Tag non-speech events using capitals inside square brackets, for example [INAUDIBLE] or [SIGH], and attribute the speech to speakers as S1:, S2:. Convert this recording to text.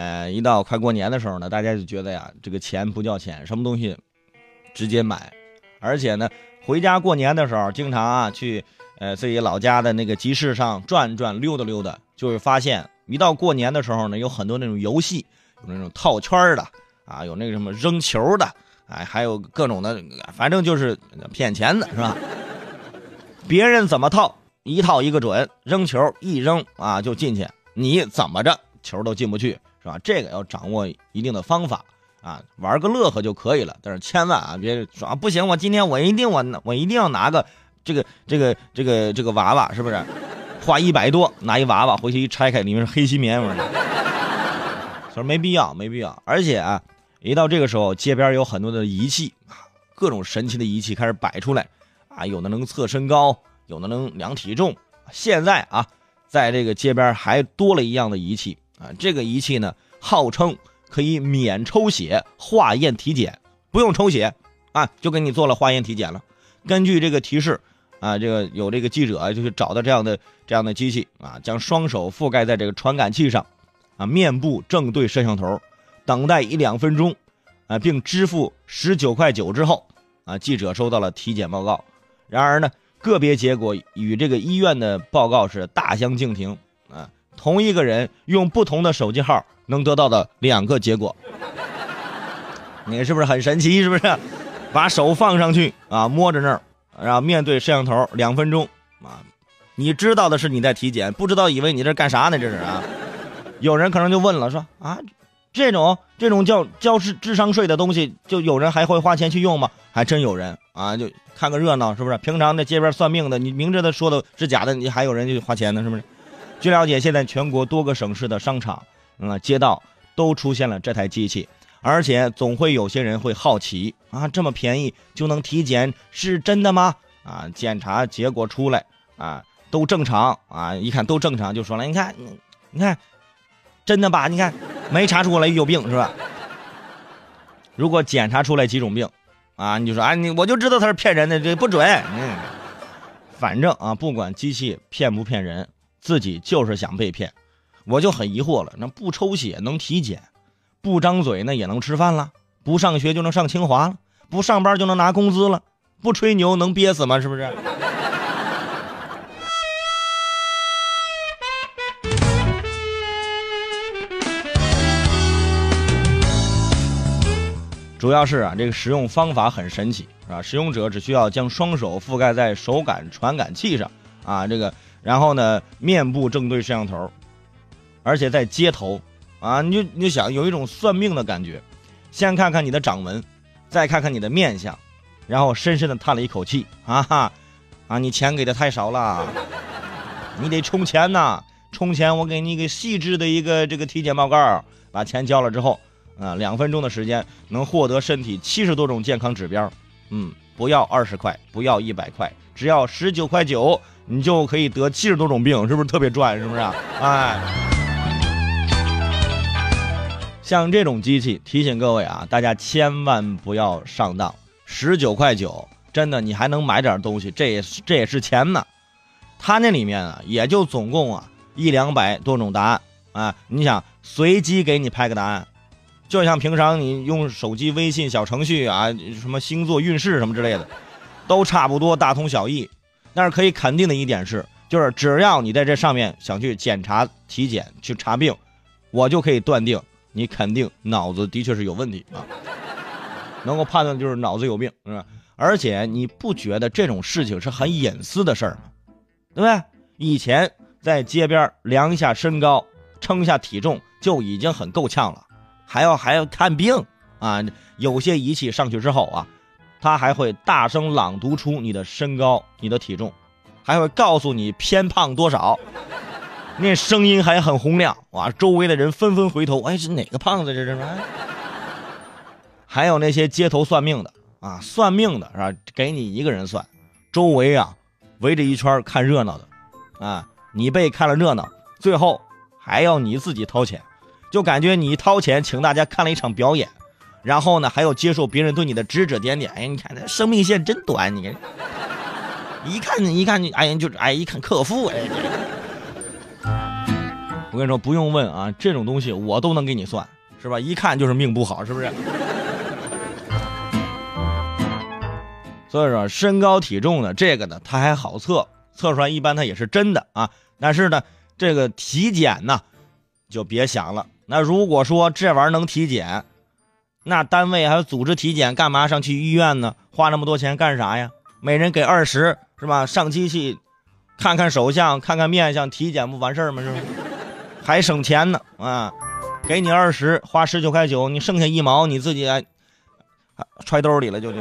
S1: 呃，一到快过年的时候呢，大家就觉得呀，这个钱不叫钱，什么东西直接买，而且呢，回家过年的时候，经常啊去呃自己老家的那个集市上转转溜达溜达，就会发现，一到过年的时候呢，有很多那种游戏，有那种套圈的啊，有那个什么扔球的，哎，还有各种的，反正就是骗钱的，是吧？别人怎么套，一套一个准，扔球一扔啊就进去，你怎么着球都进不去。是吧？这个要掌握一定的方法啊，玩个乐呵就可以了。但是千万啊，别说啊，不行，我今天我一定我我一定要拿个这个这个这个这个娃娃，是不是？花一百多拿一娃娃回去一拆开，里面是黑心棉。我说 [LAUGHS] 没必要，没必要。而且啊，一到这个时候，街边有很多的仪器，各种神奇的仪器开始摆出来啊，有的能测身高，有的能量体重。现在啊，在这个街边还多了一样的仪器。啊，这个仪器呢，号称可以免抽血化验体检，不用抽血啊，就给你做了化验体检了。根据这个提示，啊，这个有这个记者，就去找到这样的这样的机器啊，将双手覆盖在这个传感器上，啊，面部正对摄像头，等待一两分钟，啊，并支付十九块九之后，啊，记者收到了体检报告。然而呢，个别结果与这个医院的报告是大相径庭。同一个人用不同的手机号能得到的两个结果，你是不是很神奇？是不是？把手放上去啊，摸着那儿，然后面对摄像头两分钟啊，你知道的是你在体检，不知道以为你这干啥呢？这是啊。有人可能就问了，说啊，这种这种叫交智智商税的东西，就有人还会花钱去用吗？还真有人啊，就看个热闹，是不是？平常在街边算命的，你明知道说的是假的，你还有人就花钱呢，是不是？据了解，现在全国多个省市的商场、嗯街道都出现了这台机器，而且总会有些人会好奇啊，这么便宜就能体检是真的吗？啊，检查结果出来啊，都正常啊，一看都正常，就说了，你看，你看，真的吧？你看，没查出来有病是吧？如果检查出来几种病，啊，你就说啊，你我就知道他是骗人的，这不准。嗯，反正啊，不管机器骗不骗人。自己就是想被骗，我就很疑惑了。那不抽血能体检，不张嘴那也能吃饭了，不上学就能上清华了，不上班就能拿工资了，不吹牛能憋死吗？是不是？主要是啊，这个使用方法很神奇，是吧？使用者只需要将双手覆盖在手感传感器上，啊，这个。然后呢，面部正对摄像头，而且在街头，啊，你就你就想有一种算命的感觉，先看看你的掌纹，再看看你的面相，然后深深的叹了一口气，啊哈，啊，你钱给的太少了，你得充钱呐，充钱我给你一个细致的一个这个体检报告，把钱交了之后，啊，两分钟的时间能获得身体七十多种健康指标，嗯，不要二十块，不要一百块，只要十九块九。你就可以得七十多种病，是不是特别赚？是不是？啊 [LAUGHS] 哎，像这种机器，提醒各位啊，大家千万不要上当。十九块九，真的，你还能买点东西，这也这也是钱呢。它那里面啊，也就总共啊一两百多种答案啊。你想随机给你拍个答案，就像平常你用手机微信小程序啊，什么星座运势什么之类的，都差不多，大同小异。但是可以肯定的一点是，就是只要你在这上面想去检查体检去查病，我就可以断定你肯定脑子的确是有问题啊，[LAUGHS] 能够判断就是脑子有病，是吧？而且你不觉得这种事情是很隐私的事儿吗？对不对？以前在街边量一下身高、称一下体重就已经很够呛了，还要还要看病啊？有些仪器上去之后啊。他还会大声朗读出你的身高、你的体重，还会告诉你偏胖多少，那声音还很洪亮哇！周围的人纷纷回头，哎，是哪个胖子？这是？还有那些街头算命的啊，算命的是吧？给你一个人算，周围啊围着一圈看热闹的，啊，你被看了热闹，最后还要你自己掏钱，就感觉你掏钱请大家看了一场表演。然后呢，还要接受别人对你的指指点点。哎，你看这生命线真短，你看，一看你一看你，哎呀，就是哎，一看克夫哎。我跟你说，不用问啊，这种东西我都能给你算，是吧？一看就是命不好，是不是？所以说，身高体重呢，这个呢，它还好测，测出来一般它也是真的啊。但是呢，这个体检呢，就别想了。那如果说这玩意儿能体检，那单位还有组织体检，干嘛上去医院呢？花那么多钱干啥呀？每人给二十，是吧？上机器看看手相，看看面相，体检不完事儿吗？是吧？[LAUGHS] 还省钱呢啊！给你二十，花十九块九，你剩下一毛你自己揣兜里了，就就。